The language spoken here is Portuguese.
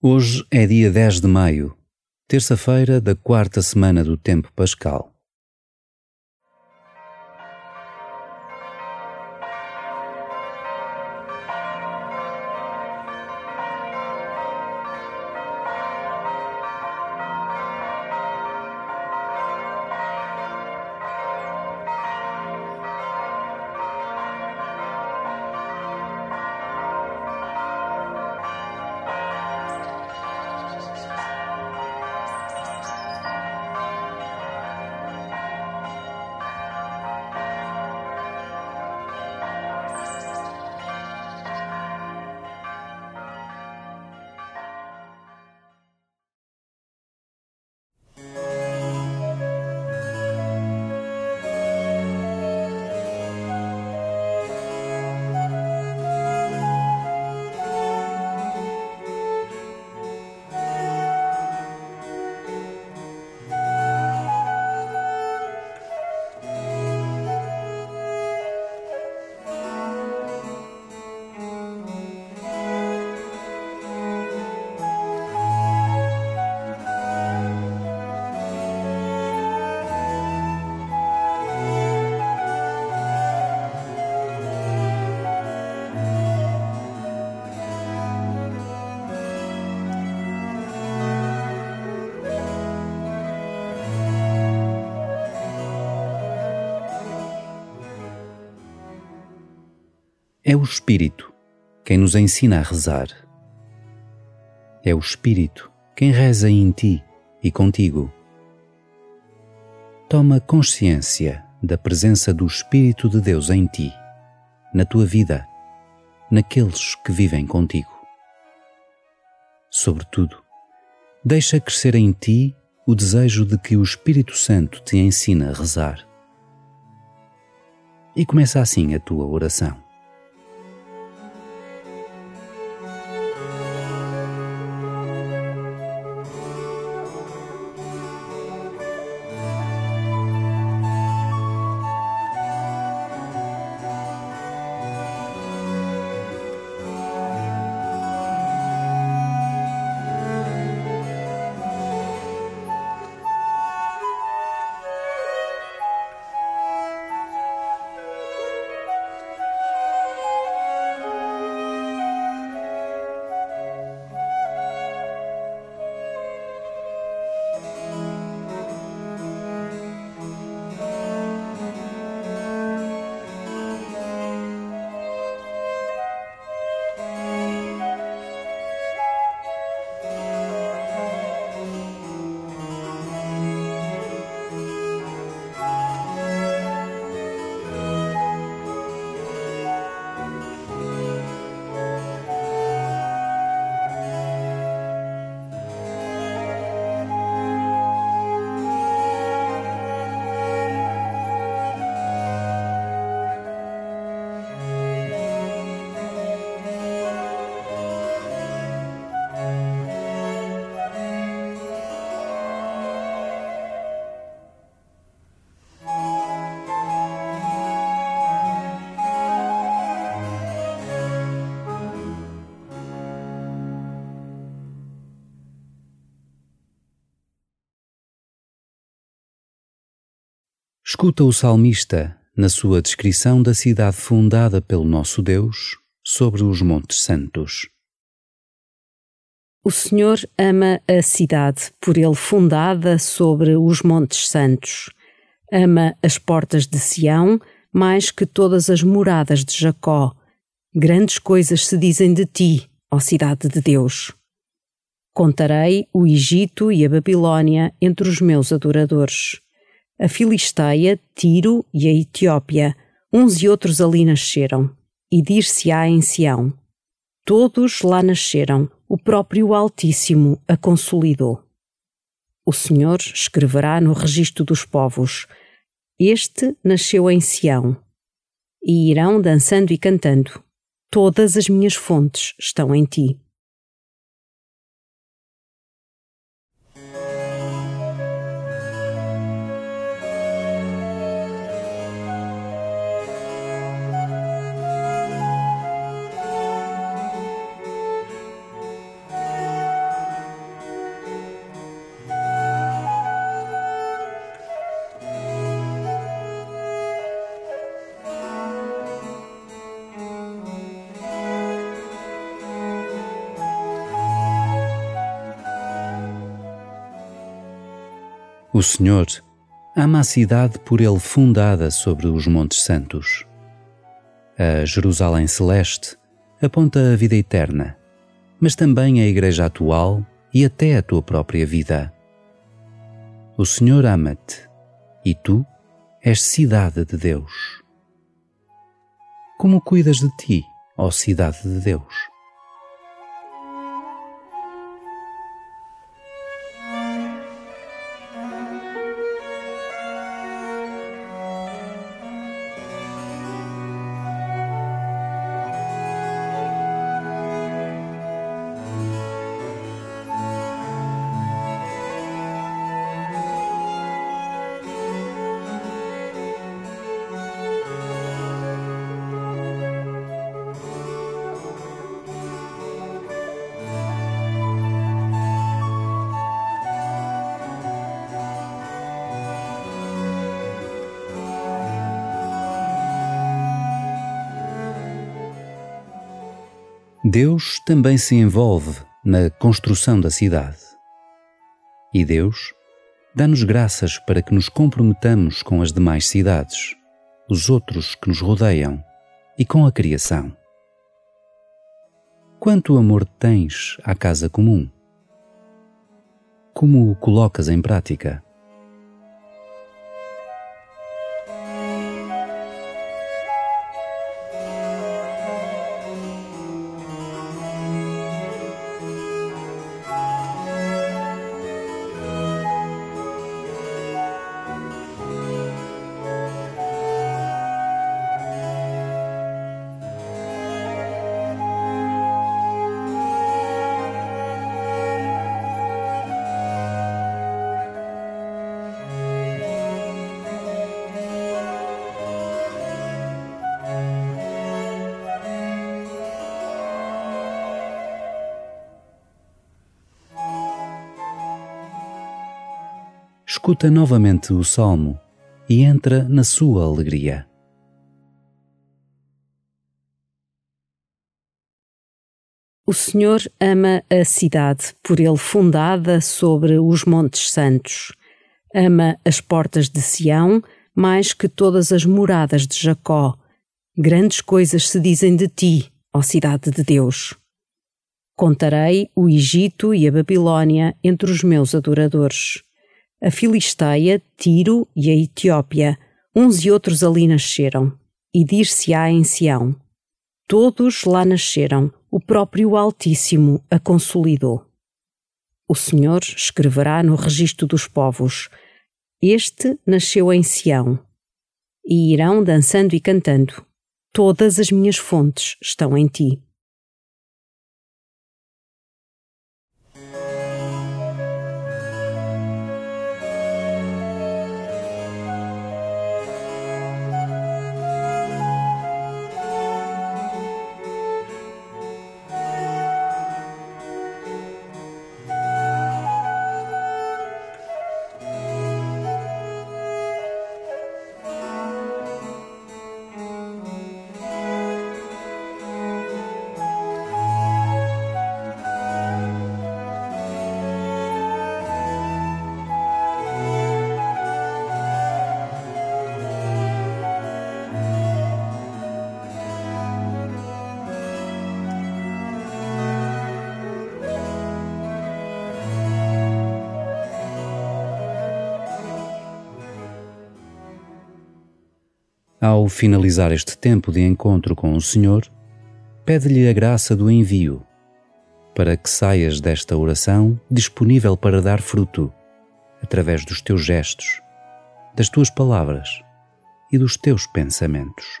Hoje é dia 10 de maio, terça-feira da quarta semana do tempo pascal. É o Espírito quem nos ensina a rezar. É o Espírito quem reza em ti e contigo. Toma consciência da presença do Espírito de Deus em ti, na tua vida, naqueles que vivem contigo. Sobretudo, deixa crescer em ti o desejo de que o Espírito Santo te ensine a rezar. E começa assim a tua oração. Escuta o salmista na sua descrição da cidade fundada pelo nosso Deus sobre os Montes Santos. O Senhor ama a cidade por ele fundada sobre os Montes Santos. Ama as portas de Sião mais que todas as moradas de Jacó. Grandes coisas se dizem de ti, ó cidade de Deus. Contarei o Egito e a Babilônia entre os meus adoradores a Filisteia, Tiro e a Etiópia, uns e outros ali nasceram, e dir-se-á em Sião. Todos lá nasceram, o próprio Altíssimo a consolidou. O Senhor escreverá no registro dos povos: Este nasceu em Sião. E irão dançando e cantando: Todas as minhas fontes estão em ti. O Senhor ama a cidade por ele fundada sobre os Montes Santos. A Jerusalém Celeste aponta a vida eterna, mas também a Igreja atual e até a tua própria vida. O Senhor ama-te e tu és cidade de Deus. Como cuidas de ti, ó cidade de Deus? Deus também se envolve na construção da cidade. E Deus dá-nos graças para que nos comprometamos com as demais cidades, os outros que nos rodeiam e com a criação. Quanto amor tens à casa comum? Como o colocas em prática? Escuta novamente o salmo e entra na sua alegria. O Senhor ama a cidade, por ele fundada sobre os montes santos. Ama as portas de Sião mais que todas as moradas de Jacó. Grandes coisas se dizem de ti, ó cidade de Deus. Contarei o Egito e a Babilônia entre os meus adoradores a Filisteia, Tiro e a Etiópia, uns e outros ali nasceram, e dir-se-á em Sião. Todos lá nasceram, o próprio Altíssimo a consolidou. O Senhor escreverá no registro dos povos: Este nasceu em Sião. E irão dançando e cantando: Todas as minhas fontes estão em ti. Ao finalizar este tempo de encontro com o Senhor, pede-lhe a graça do envio, para que saias desta oração disponível para dar fruto, através dos teus gestos, das tuas palavras e dos teus pensamentos.